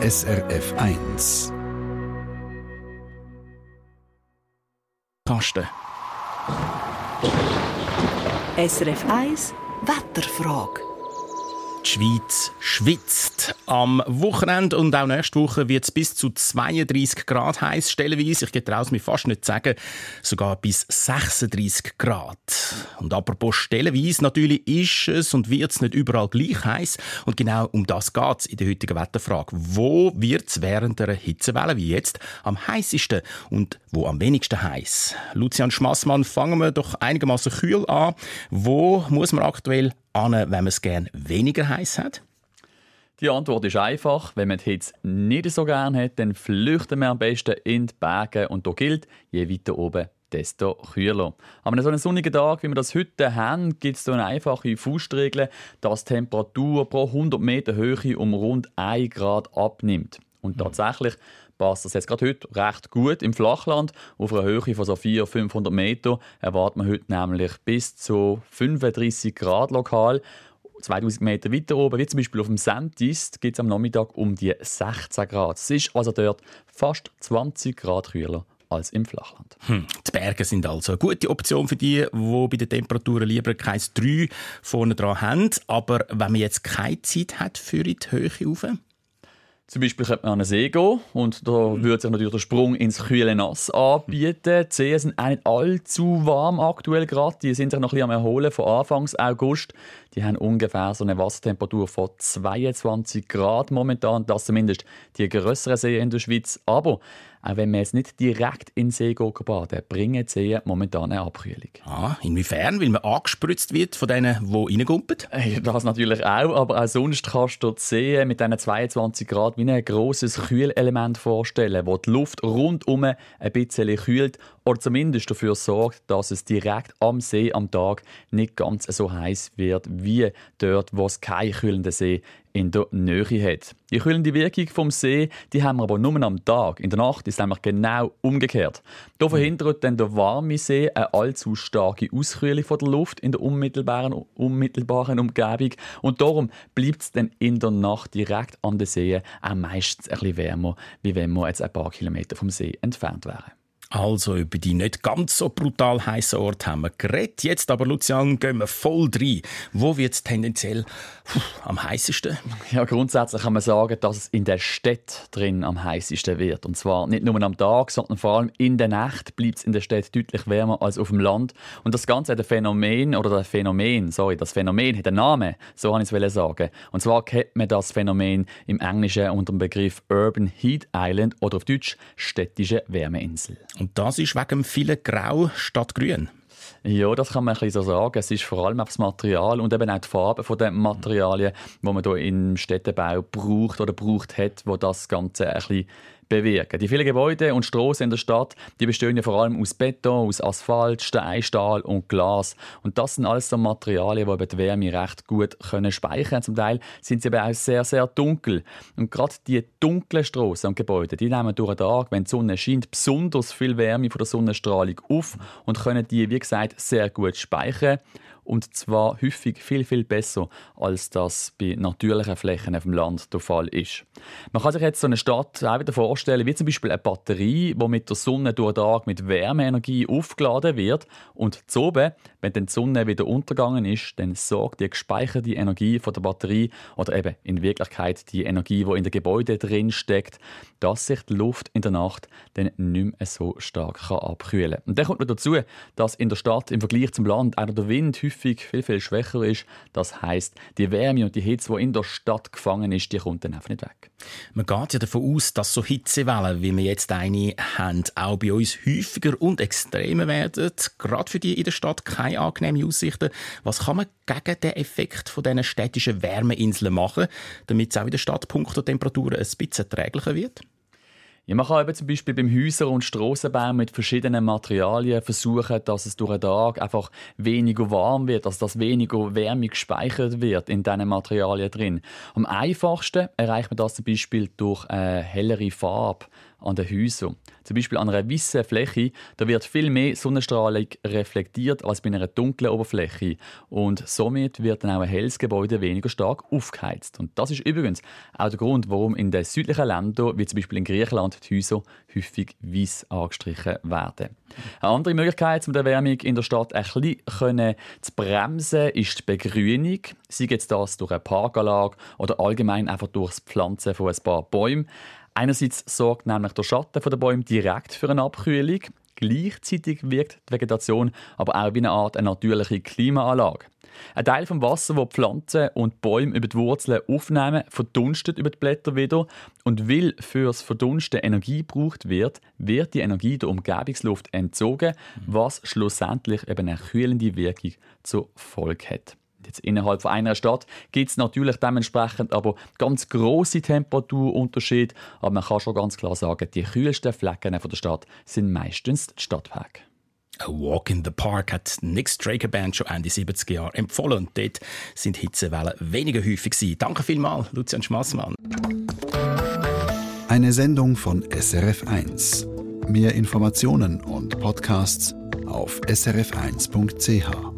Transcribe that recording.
SRF 1. Taste. SRF 1 Wetterfrage. Die Schweiz schwitzt. Am Wochenende und auch nächste Woche wird es bis zu 32 Grad heiß, stellenweise. Ich gehe es mir fast nicht sagen, sogar bis 36 Grad. Und apropos stellenweise, natürlich ist es und wird es nicht überall gleich heiß. Und genau um das geht es in der heutigen Wetterfrage. Wo wird es während einer Hitzewelle wie jetzt am heißesten und wo am wenigsten heiß? Lucian Schmassmann, fangen wir doch einigermaßen kühl an. Wo muss man aktuell an, wenn man es gerne weniger heiß hat? Die Antwort ist einfach. Wenn man die Hitze nicht so gerne hat, dann flüchten wir am besten in die Berge. Und da gilt, je weiter oben, desto kühler. Aber an so einem sonnigen Tag, wie wir das heute haben, gibt es eine einfache Faustregel, dass die Temperatur pro 100 Meter Höhe um rund 1 Grad abnimmt. Und mhm. tatsächlich passt das jetzt gerade heute recht gut im Flachland. Auf einer Höhe von so 400, 500 Meter erwartet man heute nämlich bis zu 35 Grad lokal. 2000 Meter weiter oben, wie zum Beispiel auf dem Sentis, gibt es am Nachmittag um die 16 Grad. Es ist also dort fast 20 Grad kühler als im Flachland. Hm. Die Berge sind also eine gute Option für die, die bei den Temperaturen lieber kein 3 vorne dran haben. Aber wenn man jetzt keine Zeit hat für die Höhe rauf, zum Beispiel könnte man an den See gehen und da würde sich natürlich der Sprung ins kühle Nass anbieten. Die Seen sind auch nicht allzu warm aktuell gerade. Die sind sich noch ein bisschen am Erholen von Anfangs August. Die haben ungefähr so eine Wassertemperatur von 22 Grad momentan. Das zumindest die größeren Seen in der Schweiz. Aber auch wenn man jetzt nicht direkt in den See geht, baden, bringen die Seen momentan eine Abkühlung. Ah, inwiefern? Weil man angespritzt wird von denen, die reingumpen? Das natürlich auch, aber auch sonst kannst du die See mit diesen 22 Grad wie ein grosses Kühlelement vorstellen, wo die Luft rundum ein bisschen kühlt oder zumindest dafür sorgt, dass es direkt am See am Tag nicht ganz so heiß wird wie dort, wo es keinen kühlenden See in der Nähe hat. Die kühlende Wirkung vom See die haben wir aber nur am Tag. In der Nacht ist es nämlich genau umgekehrt. Da verhindert dann der warme See eine allzu starke Auskühlung von der Luft in der unmittelbaren, unmittelbaren Umgebung und darum bleibt es dann in der Nacht direkt an den See auch meistens ein bisschen wärmer, wie wenn wir jetzt ein paar Kilometer vom See entfernt wären. Also über die nicht ganz so brutal heißen Orte haben wir geredet. Jetzt aber, Lucian, gehen wir voll rein. Wo wird es tendenziell puh, am heißesten? Ja, grundsätzlich kann man sagen, dass es in der Stadt drin am heißesten wird. Und zwar nicht nur am Tag, sondern vor allem in der Nacht bleibt es in der Stadt deutlich wärmer als auf dem Land. Und das Ganze hat ein Phänomen, oder das Phänomen, sorry, das Phänomen hat einen Namen, so kann ich es sagen. Und zwar kennt man das Phänomen im Englischen unter dem Begriff Urban Heat Island oder auf Deutsch städtische Wärmeinsel. Und das ist wegen vielen Grau statt Grün. Ja, das kann man ein so sagen. Es ist vor allem das Material und eben auch die Farbe der Materialien, die man hier im Städtebau braucht oder braucht hat, wo das Ganze ein bisschen bewirken. Die vielen Gebäude und Straßen in der Stadt, die bestehen ja vor allem aus Beton, aus Asphalt, Stein, Stahl und Glas. Und das sind alles so Materialien, die eben die Wärme recht gut können speichern. Zum Teil sind sie aber auch sehr, sehr dunkel. Und gerade die dunklen Straßen und Gebäude, die nehmen durch den Tag, wenn die Sonne scheint, besonders viel Wärme von der Sonnenstrahlung auf und können die, wie gesagt, sehr gut speichern und zwar häufig viel, viel besser, als das bei natürlichen Flächen auf dem Land der Fall ist. Man kann sich jetzt so eine Stadt auch wieder vorstellen, wie zum Beispiel eine Batterie, die mit der Sonne durch den Tag mit Wärmeenergie aufgeladen wird und oben, wenn dann die Sonne wieder untergegangen ist, dann sorgt die gespeicherte Energie von der Batterie oder eben in Wirklichkeit die Energie, die in den Gebäuden drin steckt, dass sich die Luft in der Nacht dann nicht mehr so stark abkühlen kann. Und dann kommt noch dazu, dass in der Stadt im Vergleich zum Land auch der Wind häufig häufig viel, viel schwächer ist. Das heißt, die Wärme und die Hitze, die in der Stadt gefangen ist, die kommt dann einfach nicht weg. Man geht ja davon aus, dass so Hitzewellen, wie wir jetzt eine haben, auch bei uns häufiger und extremer werden. Gerade für die in der Stadt keine angenehmen Aussichten. Was kann man gegen den Effekt von diesen städtischen Wärmeinseln machen, damit es auch in der Stadt Punkt Temperaturen ein bisschen erträglicher wird? Ja, man kann eben zum Beispiel beim Häuser- und Strassenbau mit verschiedenen Materialien versuchen, dass es durch den Tag einfach weniger warm wird, dass das weniger Wärme gespeichert wird in diesen Materialien drin. Am einfachsten erreicht man das zum Beispiel durch eine hellere Farbe an den Häusern. Zum Beispiel an einer weißen Fläche, da wird viel mehr Sonnenstrahlung reflektiert als bei einer dunklen Oberfläche. Und somit wird dann auch ein helles Gebäude weniger stark aufgeheizt. Und das ist übrigens auch der Grund, warum in den südlichen Ländern, wie zum Beispiel in Griechenland, die Häuser häufig weiß angestrichen werden. Eine andere Möglichkeit, um die Erwärmung in der Stadt ein bisschen zu bremsen, ist die Begrünung. Sei jetzt das durch eine Parkanlage oder allgemein einfach durch das Pflanzen von ein paar Bäumen. Einerseits sorgt nämlich der Schatten der Bäume direkt für eine Abkühlung. Gleichzeitig wirkt die Vegetation aber auch wie eine Art eine natürliche Klimaanlage. Ein Teil vom Wasser, das Pflanzen und Bäume über die Wurzeln aufnehmen, verdunstet über die Blätter wieder. Und weil fürs Verdunsten Energie gebraucht wird, wird die Energie der Umgebungsluft entzogen, was schlussendlich eben eine kühlende Wirkung zur Folge hat. Jetzt innerhalb von einer Stadt gibt es natürlich dementsprechend aber ganz große Temperaturunterschiede. Aber man kann schon ganz klar sagen, die kühlsten Flecken der Stadt sind meistens die Stadtwerke. A Walk in the Park hat Nick Straker Band schon Ende 70er Jahre empfohlen und dort sind Hitzewellen weniger häufig gewesen. Danke vielmals, Lucian Schmassmann. Eine Sendung von SRF1. Mehr Informationen und Podcasts auf srf1.ch.